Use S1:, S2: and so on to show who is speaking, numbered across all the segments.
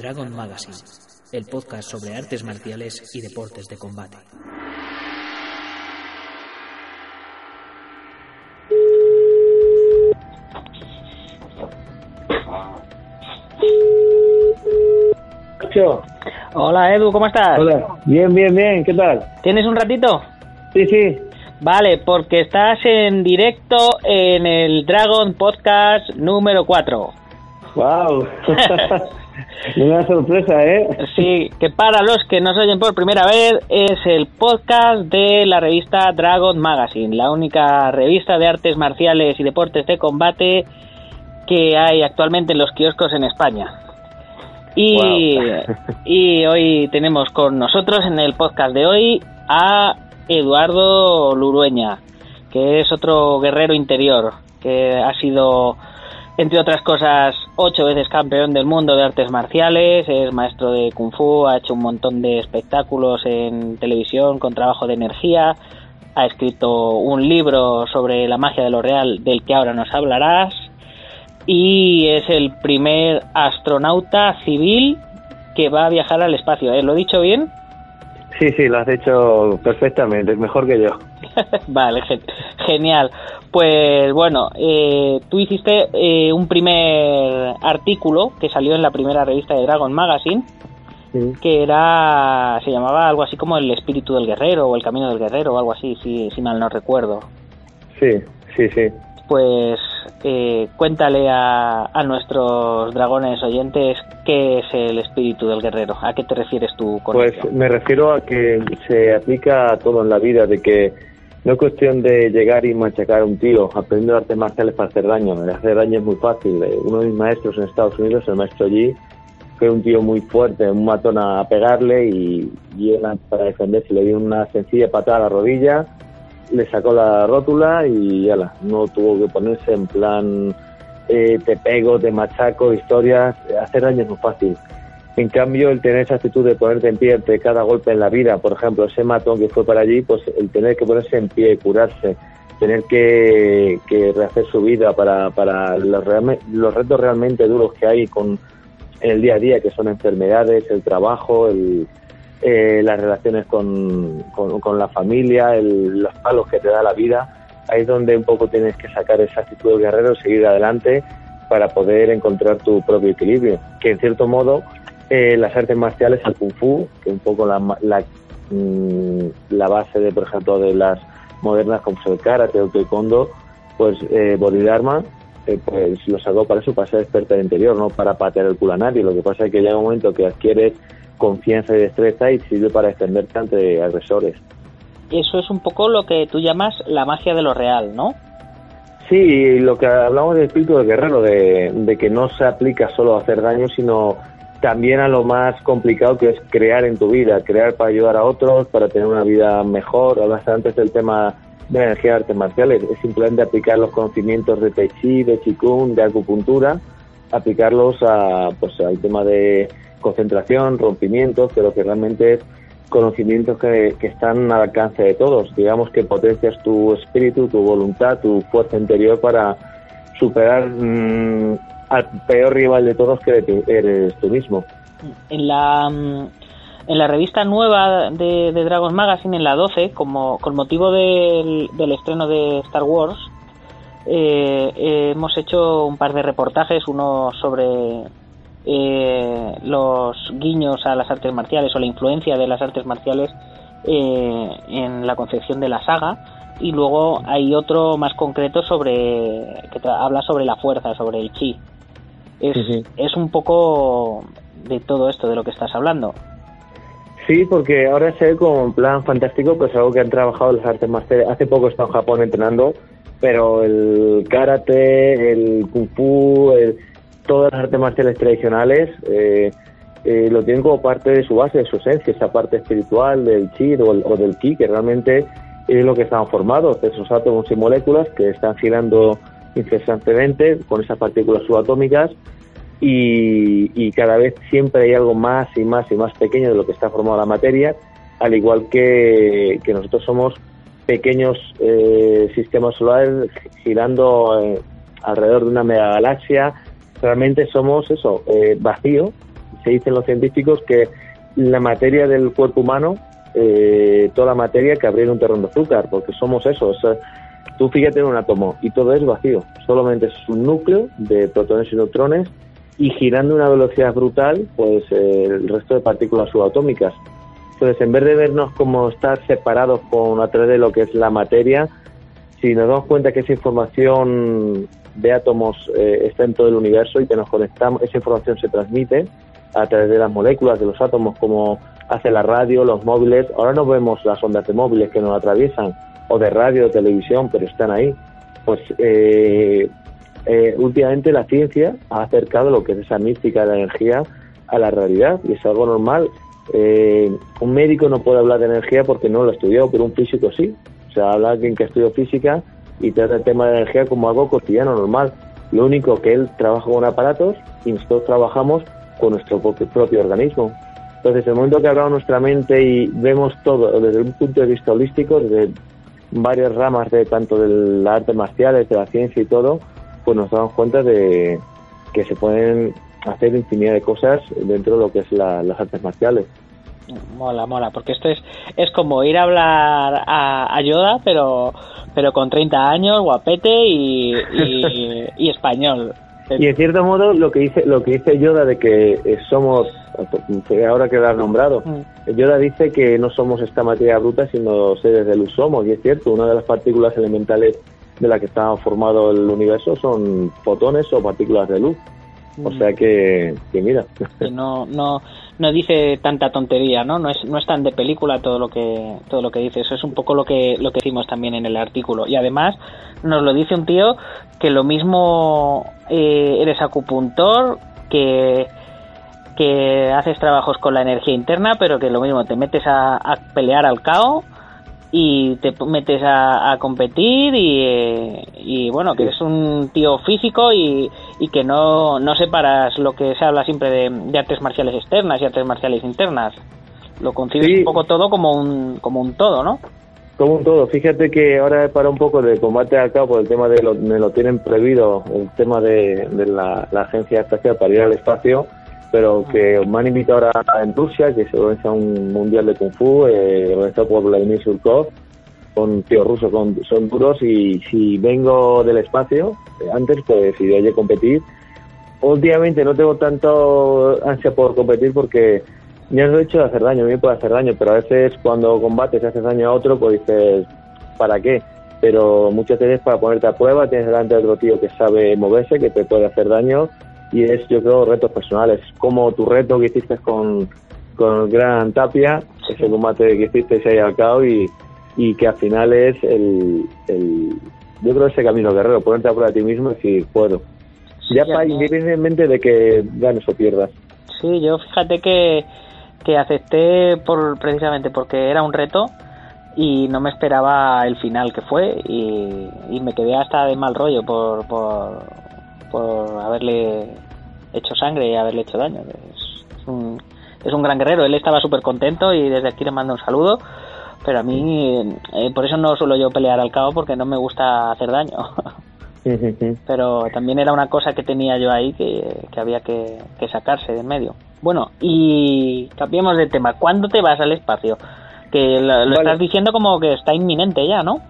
S1: Dragon Magazine, el podcast sobre artes marciales y deportes de combate.
S2: Hola Edu, ¿cómo estás?
S3: Hola, bien, bien, bien, ¿qué tal?
S2: ¿Tienes un ratito?
S3: Sí, sí,
S2: Vale, porque estás en directo en el Dragon Podcast número 4.
S3: wow. Una sorpresa, ¿eh?
S2: Sí, que para los que nos oyen por primera vez es el podcast de la revista Dragon Magazine, la única revista de artes marciales y deportes de combate que hay actualmente en los kioscos en España. Y, y hoy tenemos con nosotros en el podcast de hoy a Eduardo Lurueña, que es otro guerrero interior, que ha sido, entre otras cosas, ocho veces campeón del mundo de artes marciales, es maestro de kung fu, ha hecho un montón de espectáculos en televisión con trabajo de energía, ha escrito un libro sobre la magia de lo real del que ahora nos hablarás y es el primer astronauta civil que va a viajar al espacio. ¿eh? ¿Lo he dicho bien?
S3: Sí, sí, lo has hecho perfectamente, mejor que yo.
S2: vale, gen- genial. Pues bueno, eh, tú hiciste eh, un primer artículo que salió en la primera revista de Dragon Magazine,
S3: Sí,
S2: que era, se llamaba algo así como el espíritu del guerrero o el camino del guerrero o algo así, si, si mal no recuerdo.
S3: sí, sí. sí.
S2: Pues eh, cuéntale a, a nuestros dragones oyentes qué es el espíritu del guerrero. ¿A qué te refieres tú con
S3: Pues
S2: esto?
S3: me refiero a que se aplica a todo en la vida, de que no es cuestión de llegar y machacar a un tío aprendiendo artes marciales para hacer daño. Hacer daño es muy fácil. Eh, Uno de mis maestros en Estados Unidos, el maestro G, fue un tío muy fuerte, un matón a pegarle y, y para defenderse le dio una sencilla patada a la rodilla, le sacó la rótula y ala, no tuvo que ponerse en plan eh, te pego, te machaco, historias. Hacer daño es muy fácil. En cambio, el tener esa actitud de ponerte en pie ante cada golpe en la vida, por ejemplo, ese matón que fue para allí, pues el tener que ponerse en pie, curarse, tener que, que rehacer su vida para, para los, los retos realmente duros que hay con en el día a día, que son enfermedades, el trabajo, el, eh, las relaciones con, con, la familia, el- los palos que te da la vida, ahí es donde un poco tienes que sacar esa actitud del guerrero, seguir adelante para poder encontrar tu propio equilibrio. Que en cierto modo eh, las artes marciales, el kung fu, que un poco la, la, mm, la base de, por ejemplo, de las modernas como el karate o el taekwondo, pues eh, Bodhidharma, eh, pues lo sacó para eso, para ser experta en interior, no para patear el culo a nadie. Lo que pasa es que llega un momento que adquieres confianza y destreza y sirve para defenderte ante agresores.
S2: Eso es un poco lo que tú llamas la magia de lo real, ¿no?
S3: Sí, y lo que hablamos del espíritu del guerrero, de, de que no se aplica solo a hacer daño, sino también a lo más complicado que es crear en tu vida, crear para ayudar a otros, para tener una vida mejor. Hablaste antes del tema de la energía de artes marciales, es simplemente aplicar los conocimientos de Tai Chi, de Qigong, de acupuntura, aplicarlos a, pues, al tema de concentración, rompimientos, pero que realmente es conocimientos que, que están al alcance de todos. Digamos que potencias tu espíritu, tu voluntad, tu fuerza interior para superar mm, al peor rival de todos que eres tú mismo.
S2: En la, mm, en la revista nueva de, Dragon Magazine, en la 12, como, con motivo del, del estreno de Star Wars, eh, eh, hemos hecho un par de reportajes, uno sobre eh, los guiños a las artes marciales o la influencia de las artes marciales eh, en la concepción de la saga y luego hay otro más concreto sobre que habla sobre la fuerza, sobre el chi. Es, es un poco de todo esto de lo que estás hablando.
S3: Sí, porque ahora se ve como un plan fantástico, pues algo que han trabajado las artes marciales. Hace poco he estado en Japón entrenando, pero el karate, el kung fu, todas las artes marciales tradicionales eh, eh, lo tienen como parte de su base, de su esencia, esa parte espiritual del chi o, del ki, que realmente es lo que están formados, de esos átomos y moléculas que están girando incesantemente con esas partículas subatómicas y, cada vez siempre hay algo más y más y más pequeño de lo que está formada la materia, al igual que, nosotros somos pequeños eh, sistemas solares girando eh, alrededor de una megagalaxia. Realmente somos eso, eh, vacío. Se dicen los científicos que la materia del cuerpo humano, eh, toda la materia que habría un terreno de azúcar, porque somos eso. Tú fíjate en un átomo y todo es vacío. Solamente es un núcleo de protones y neutrones y girando a una velocidad brutal, pues eh, el resto de partículas subatómicas. Entonces, en vez de vernos como estar separados con a través de lo que es la materia, si nos damos cuenta que esa información de átomos eh, está en todo el universo y que nos conectamos, esa información se transmite a través de las moléculas de los átomos, como hace la radio, los móviles. Ahora no vemos las ondas de móviles que nos atraviesan, o de radio, o televisión, pero están ahí. Pues eh, eh, últimamente la ciencia ha acercado lo que es esa mística de la energía a la realidad y es algo normal. Eh, un médico no puede hablar de energía porque no lo estudió, pero un físico sí. O sea, habla alguien que estudió física y trata el tema de energía como algo cotidiano, normal. Lo único que él trabaja con aparatos y nosotros trabajamos con nuestro propio organismo. Entonces, el momento que abrimos nuestra mente y vemos todo desde un punto de vista holístico, desde varias ramas de tanto de las artes marciales, de la ciencia y todo, pues nos damos cuenta de que se pueden hacer infinidad de cosas dentro de lo que es las artes marciales.
S2: Mola, mola, porque esto es, es como ir a hablar a, Yoda, pero, pero con 30 años, guapete y, y, español.
S3: Y en cierto modo lo que dice lo que dice Yoda de que somos ahora que lo has nombrado mm. Yoda dice que no somos esta materia bruta sino seres de luz somos y es cierto una de las partículas elementales de la que está formado el universo son fotones o partículas de luz. O sea que, que mira.
S2: no, no, no dice tanta tontería, ¿no? No es, no es tan de película todo lo que todo lo que dice. Eso es un poco lo que lo que decimos también en el artículo. Y además nos lo dice un tío que lo mismo eh, eres acupuntor, que que haces trabajos con la energía interna, pero que lo mismo te metes a, a pelear al caos y te metes a, competir y, bueno, que eres un tío físico y, que no, no separas lo que se habla siempre de, artes marciales externas y artes marciales internas. Lo concibes un poco todo como un, como un todo, ¿no?
S3: Como un todo. Fíjate que ahora para un poco de combate cabo por el tema de lo, me lo tienen prohibido, el tema de, la, Agencia Espacial para ir al espacio pero que me han invitado ahora en Rusia, que se organiza un mundial de Kung Fu, eh, organizado por Vladimir Surkov, con tíos rusos, son duros, y si vengo del espacio, antes, pues si de a competir, últimamente no tengo tanto ansia por competir porque ya no he hecho de hacer daño, a mí me puede hacer daño, pero a veces cuando combates y haces daño a otro, pues dices, ¿para qué? Pero muchas veces para ponerte a prueba tienes delante de otro tío que sabe moverse, que te puede hacer daño y es, yo creo, retos personales, como tu reto que hiciste con, con el gran Tapia, ese combate que hiciste ahí al cabo y, y que al final es el, el, yo creo ese camino guerrero, ponerte a prueba a ti mismo y decir, puedo. ya, para, independientemente de que ganes o pierdas.
S2: Sí, yo fíjate que, que acepté por precisamente porque era un reto y no me esperaba el final que fue y, y me quedé hasta de mal rollo por, por, por haberle hecho sangre y haberle hecho daño. Es, un, es un gran guerrero, él estaba súper contento y desde aquí le mando un saludo. Pero a mí, eh, por eso no suelo yo pelear al cabo porque no me gusta hacer daño. Pero también era una cosa que tenía yo ahí que, había que, sacarse de en medio. Bueno, y cambiemos de tema. ¿Cuándo te vas al espacio? Que lo, estás diciendo como que está inminente ya, ¿no?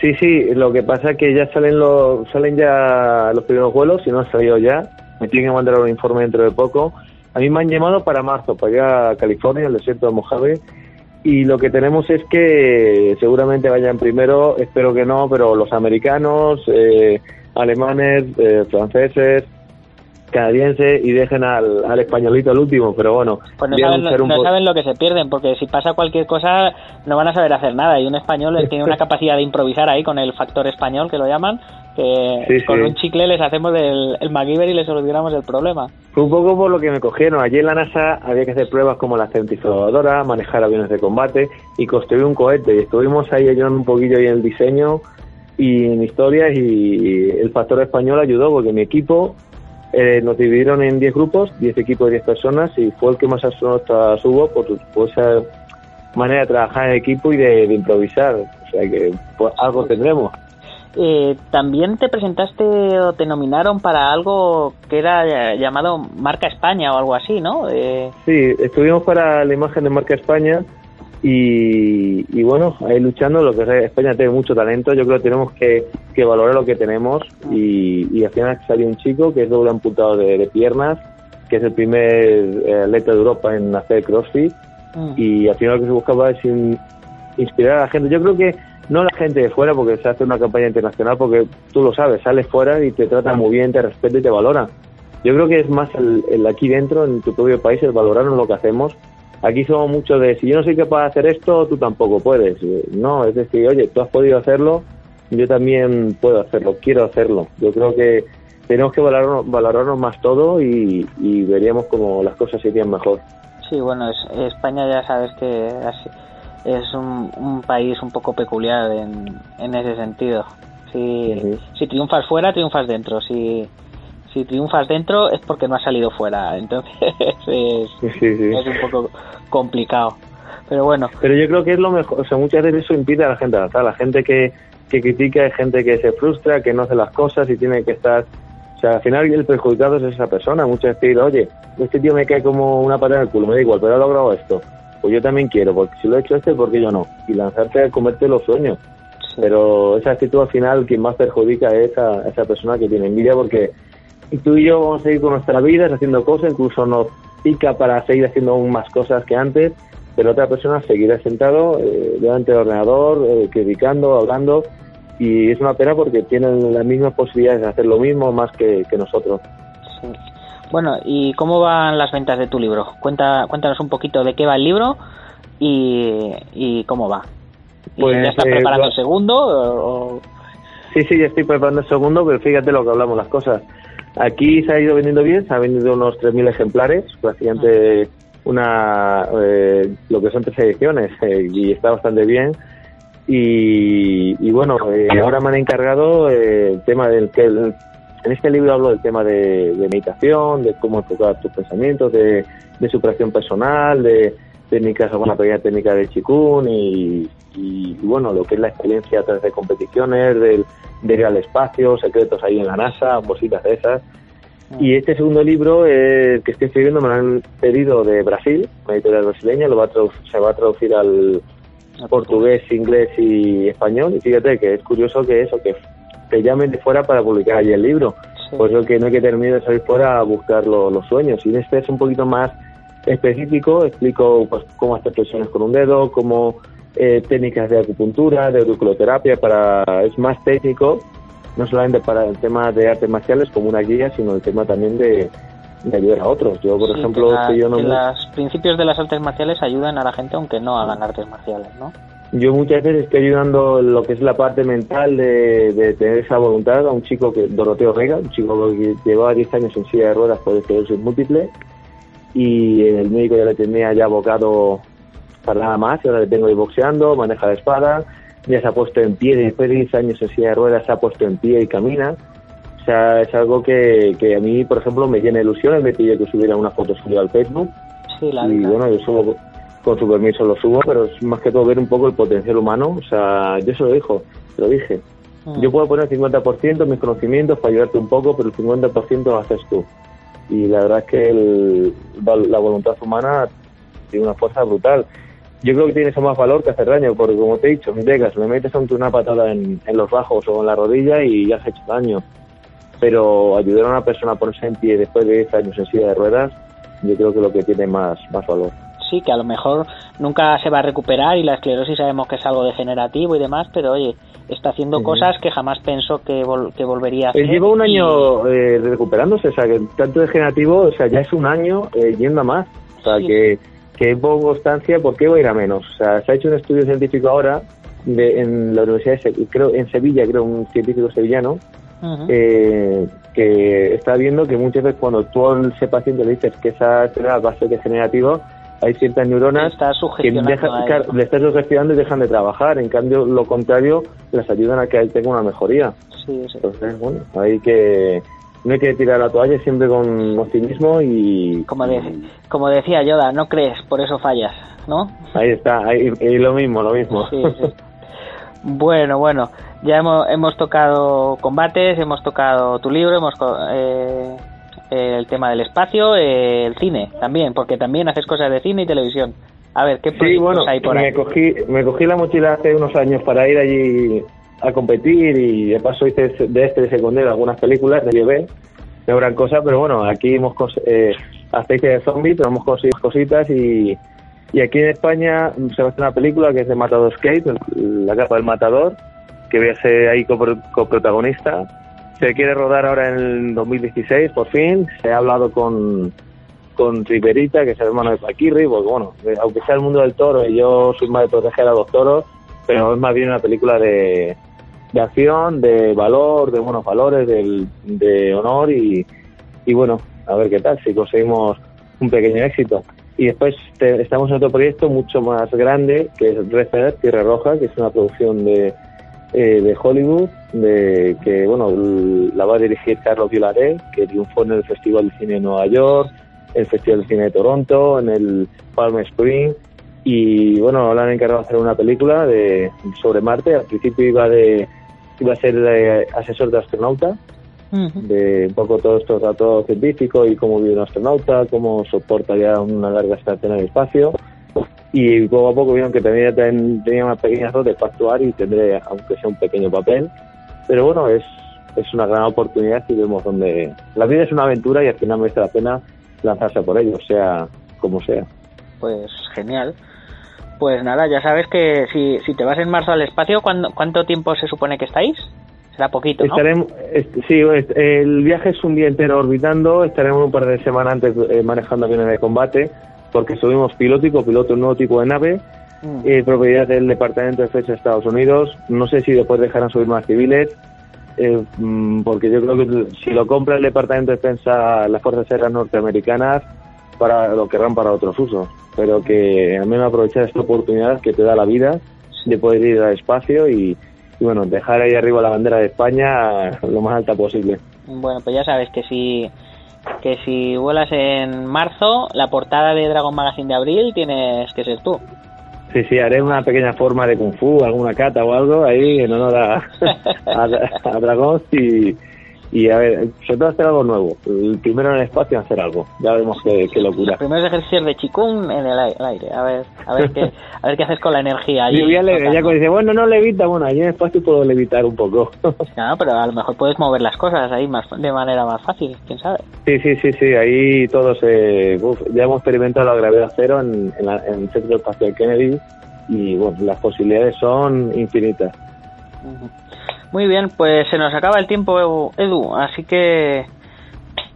S3: Sí, sí, lo que pasa es que ya salen los, salen ya los primeros vuelos, si no han salido ya. Me tienen que mandar un informe dentro de poco. A mí me han llamado para marzo, para ir a California, al desierto de Mojave, y lo que tenemos es que seguramente vayan primero, espero que no, pero los americanos, eh, alemanes, eh, franceses, canadienses y dejen al, al, españolito al último, pero bueno.
S2: Pues no, saben, no saben, lo que se pierden, porque si pasa cualquier cosa no van a saber hacer nada. Y un español tiene una capacidad de improvisar ahí con el factor español, que lo llaman, que sí, con sí. un chicle les hacemos el, el MacGyver y les solucionamos el problema.
S3: Fue un poco por lo que me cogieron. Allí en la NASA había que hacer pruebas como la centrifugadora, manejar aviones de combate y construir un cohete. Y estuvimos ahí ayudando un poquillo ahí en el diseño y en historias y el factor español ayudó porque mi equipo eh, nos dividieron en 10 grupos, 10 equipos de 10 personas y fue el que más astronautas subo por, por esa manera de trabajar en equipo y de, de improvisar. O sea que pues, algo tendremos.
S2: Eh, también te presentaste o te nominaron para algo que era llamado Marca España o algo así, ¿no? Eh...
S3: Sí, estuvimos para la imagen de Marca España y, y, bueno, ahí luchando, lo que es España tiene mucho talento, yo creo que tenemos que, que valorar lo que tenemos y, y, al final salió un chico que es doble amputado de, de piernas, que es el primer eh, atleta de Europa en hacer CrossFit mm. y al final lo que se buscaba es in, inspirar a la gente. Yo creo que no la gente de fuera, porque se hace una campaña internacional, porque tú lo sabes, sales fuera y te tratan muy bien, te respetan y te valoran. Yo creo que es más el, el aquí dentro, en tu propio país, el valorarnos lo que hacemos Aquí somos mucho de, si yo no soy capaz de hacer esto, tú tampoco puedes. No, es decir, oye, tú has podido hacerlo, yo también puedo hacerlo, quiero hacerlo. Yo creo que tenemos que valorarnos, valorarnos más todo y, y veríamos cómo las cosas irían mejor.
S2: Sí, bueno, es, España ya sabes que es un, un, país un poco peculiar en, en ese sentido. Si, uh -huh. si triunfas fuera, triunfas dentro. Si, si triunfas dentro es porque no has salido fuera. Entonces es, sí, sí. es un poco complicado. Pero bueno.
S3: Pero yo creo que es lo mejor. O sea, muchas veces eso impide a la gente avanzar. La gente que, que critica es gente que se frustra, que no hace las cosas y tiene que estar. O sea, al final el perjudicado es esa persona. Muchas veces oye, este tío me cae como una patada en el culo, me da igual, pero ha logrado esto. Pues yo también quiero, porque si lo he hecho este, ¿por qué yo no? Y lanzarte a comerte los sueños. Sí. Pero esa actitud al final, quien más perjudica es a esa persona que tiene envidia, porque y tú y yo vamos a seguir con nuestras vidas haciendo cosas, incluso nos pica para seguir haciendo aún más cosas que antes, pero otra persona seguirá sentado eh, delante del ordenador, eh, criticando, hablando, y es una pena porque tienen las mismas posibilidades de hacer lo mismo más que, que nosotros.
S2: Sí. Bueno, ¿y cómo van las ventas de tu libro? Cuenta, cuéntanos un poquito de qué va el libro y, y cómo va. Pues, ¿Ya estás eh, preparando el segundo? O...
S3: Sí, sí, ya estoy preparando el segundo, pero fíjate lo que hablamos las cosas. Aquí se ha ido vendiendo bien, se ha vendido unos 3.000 ejemplares, prácticamente una eh, lo que son tres ediciones eh, y está bastante bien. Y, y bueno, eh, ahora me han encargado eh, el tema del que en este libro hablo del tema de, de, meditación, de cómo enfocar tus pensamientos, de, de superación personal, de técnicas, alguna pequeña técnica de chikun y, y, y, bueno, lo que es la experiencia a través de competiciones, del de ir al espacio, secretos ahí en la NASA, cositas de esas. Y este segundo libro eh, que estoy escribiendo me lo han pedido de Brasil, una editorial brasileña, lo va a se va a traducir al portugués, inglés y español. Y fíjate que es curioso que eso, que te llamen de fuera para publicar allí el libro. Sí. Por eso que no hay que terminar de salir fuera a buscar lo, los sueños. Y este es un poquito más específico, explico pues, cómo hacer presiones con un dedo, cómo eh, técnicas de acupuntura, de auriculoterapia, para es más técnico, no solamente para el tema de artes marciales como una guía, sino el tema también de, de ayudar a otros. Yo, por
S2: sí,
S3: ejemplo,
S2: que, la,
S3: yo no
S2: que los principios de las artes marciales ayudan a la gente aunque no hagan artes marciales, ¿no?
S3: Yo muchas veces estoy ayudando lo que es la parte mental de, de tener esa voluntad a un chico que Doroteo Rega, un chico que llevaba 10 años en silla de ruedas por esclerosis múltiple y el médico ya le tenía ya abocado para nada más, y ahora le tengo ahí boxeando, maneja la espada, ya se ha puesto en pie, después de 10 años en silla de ruedas se ha puesto en pie y camina. O sea, es algo que, que a mí, por ejemplo, me llena de ilusión, me pide que subiera una foto suya al Facebook.
S2: Sí, la
S3: y bueno, yo subo, con su permiso lo subo, pero es más que todo ver un poco el potencial humano. O sea, yo se lo dijo, se lo dije. Mm. Yo puedo poner el 50% mis conocimientos para ayudarte un poco, pero el 50% lo haces tú. Y la verdad es que el, la voluntad humana tiene una fuerza brutal yo creo que tiene eso más valor que hacer daño, porque como te he dicho, Vegas, me metes ante una patada en, los bajos o en la rodilla y ya has hecho daño. Pero ayudar a una persona a ponerse en pie después de 10 años en silla de ruedas yo creo que lo que tiene más, más valor.
S2: Sí, que a lo mejor nunca se va a recuperar y la esclerosis sabemos que es algo degenerativo y demás, pero oye, está haciendo cosas que jamás pensó que, que volvería a hacer.
S3: Él lleva un año eh, recuperándose, o sea, que tanto degenerativo, o sea, ya es un año eh, yendo a más. O sea, que, que pongo constancia, ¿por qué va a ir a menos? O sea, se ha hecho un estudio científico ahora de, en la Universidad de creo en Sevilla, creo, un científico sevillano, eh, que está viendo que muchas veces cuando tú a ese paciente le dices que esa enfermedad va a ser degenerativa, hay ciertas neuronas que le están sugestionando y dejan de trabajar. En cambio, lo contrario, les ayudan a que él tenga una mejoría.
S2: Sí,
S3: Entonces, bueno, hay que no hay que tirar la toalla siempre con optimismo y
S2: como, como decía Yoda no crees por eso fallas no
S3: ahí está ahí, y lo mismo lo mismo.
S2: Bueno bueno ya hemos, hemos tocado combates hemos tocado tu libro hemos eh, el tema del espacio eh, el cine también porque también haces cosas de cine y televisión a ver qué
S3: sí, bueno,
S2: hay por
S3: me
S2: ahí
S3: cogí me cogí la mochila hace unos años para ir allí a competir y de paso hice de este de secundario algunas películas de llevé de gran cosa, pero bueno, aquí hemos eh, aceite de zombie, tenemos cositas y, y aquí en España se va a hacer una película que es de Matador Skate, la capa del matador, que voy a ser ahí coprotagonista. Se quiere rodar ahora en el 2016, por fin. Ha hablado con, con Riverita, que es el hermano de Paquirri, porque bueno, aunque sea el mundo del toro y yo soy más de proteger a los toros, pero es más bien una película de, de acción, de valor, de buenos valores, de honor y, y bueno, a ver qué tal, si conseguimos un pequeño éxito. Y después estamos en otro proyecto mucho más grande, que es Red Tierra Roja, que es una producción de, eh, de Hollywood, de que bueno la va a dirigir Carlos Vilaré, que triunfó en el Festival de Cine de Nueva York, el Festival de Cine de Toronto, en el Palm Spring, y bueno, le han encargado de hacer una película de sobre Marte. Al principio iba de iba a ser de asesor de astronauta, de un poco todos estos datos científicos y cómo vive un astronauta, cómo soporta ya una larga estancia en el espacio. Y poco a poco vieron que tenía, tenía unas pequeñas dotes para actuar y tendré, aunque sea un pequeño papel. Pero bueno, es, es una gran oportunidad y vemos donde. La vida es una aventura y al final merece la pena lanzarse por ello, sea como sea.
S2: Pues genial. Pues nada, ya sabes que si, si te vas en marzo al espacio, ¿cuánto tiempo se supone que estáis? Será poquito, ¿no?
S3: Estaremos, sí, el viaje es un día entero orbitando, estaremos un par de semanas antes eh, manejando aviones de combate, porque subimos piloto y copiloto, un nuevo tipo de nave, mm. eh, propiedad del Departamento de Defensa de Estados Unidos. No sé si después dejarán subir más civiles, eh, mm, porque yo creo que si lo compra el Departamento de Defensa, las Fuerzas Aéreas norteamericanas, para lo querrán para otros usos pero que al menos aprovechar esta oportunidad que te da la vida de poder ir al espacio y, bueno, dejar ahí arriba la bandera de España lo más alta posible.
S2: Bueno, pues ya sabes que si que si vuelas en marzo, la portada de Dragon Magazine de abril tienes que ser tú.
S3: Sí, sí, haré una pequeña forma de kung fu, alguna cata o algo ahí en honor a, a, a Dragon y, y a ver, sobre todo hacer algo nuevo. El primero en el espacio hacer algo. Ya vemos qué, qué locura.
S2: El primero es ejercicio de chikung en el aire. A ver, a ver qué, a ver qué haces con la energía allí.
S3: Y ya, le, ya dice, bueno, no levita, bueno, allí en el espacio puedo levitar un poco.
S2: no, pero a lo mejor puedes mover las cosas ahí más de manera más fácil, quién sabe.
S3: Sí, sí, sí, sí, ahí todos, eh, ya hemos experimentado la gravedad cero en, en, el Centro Espacial Kennedy y bueno, las posibilidades son infinitas.
S2: Muy bien, pues se nos acaba el tiempo, Edu, así que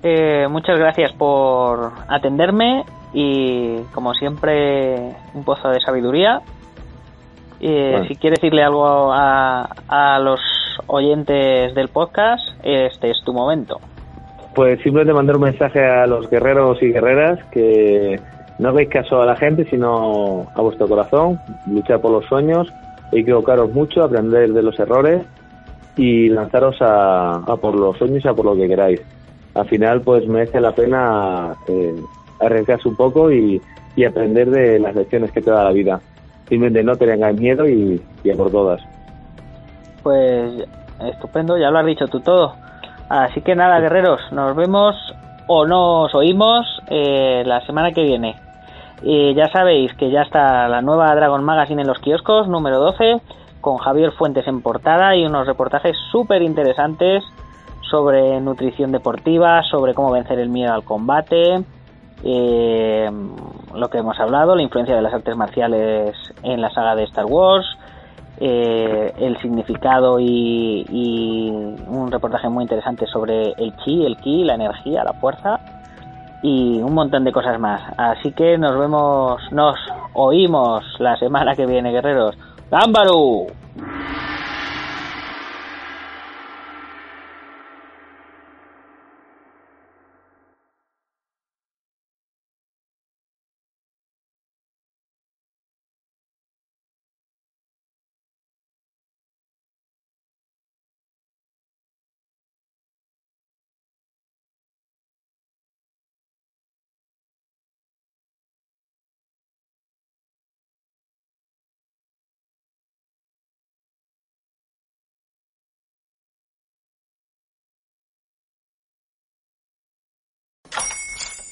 S2: eh, muchas gracias por atenderme y como siempre un pozo de sabiduría. Eh, Si quieres decirle algo a, a los oyentes del podcast, este es tu momento.
S3: Pues simplemente mandar un mensaje a los guerreros y guerreras que no hagáis caso a la gente, sino a vuestro corazón, luchar por los sueños, equivocaros mucho, aprender de los errores y lanzaros a, por los sueños y a por lo que queráis. Al final, pues merece la pena eh, arriesgarse un poco y, aprender de las lecciones que te da la vida. Simplemente no tengáis miedo y, a por todas.
S2: Pues estupendo, ya lo has dicho tú todo. Así que nada, guerreros, nos vemos o nos oímos eh, la semana que viene. Y ya sabéis que ya está la nueva Dragon Magazine en los kioscos, número 12 con Javier Fuentes en portada y unos reportajes súper interesantes sobre nutrición deportiva, sobre cómo vencer el miedo al combate eh, lo que hemos hablado, la influencia de las artes marciales en la saga de Star Wars, eh, el significado y, y, un reportaje muy interesante sobre el chi, el ki, la energía, la fuerza y un montón de cosas más. Así que nos vemos, nos oímos la semana que viene, guerreros. 頑張ろう。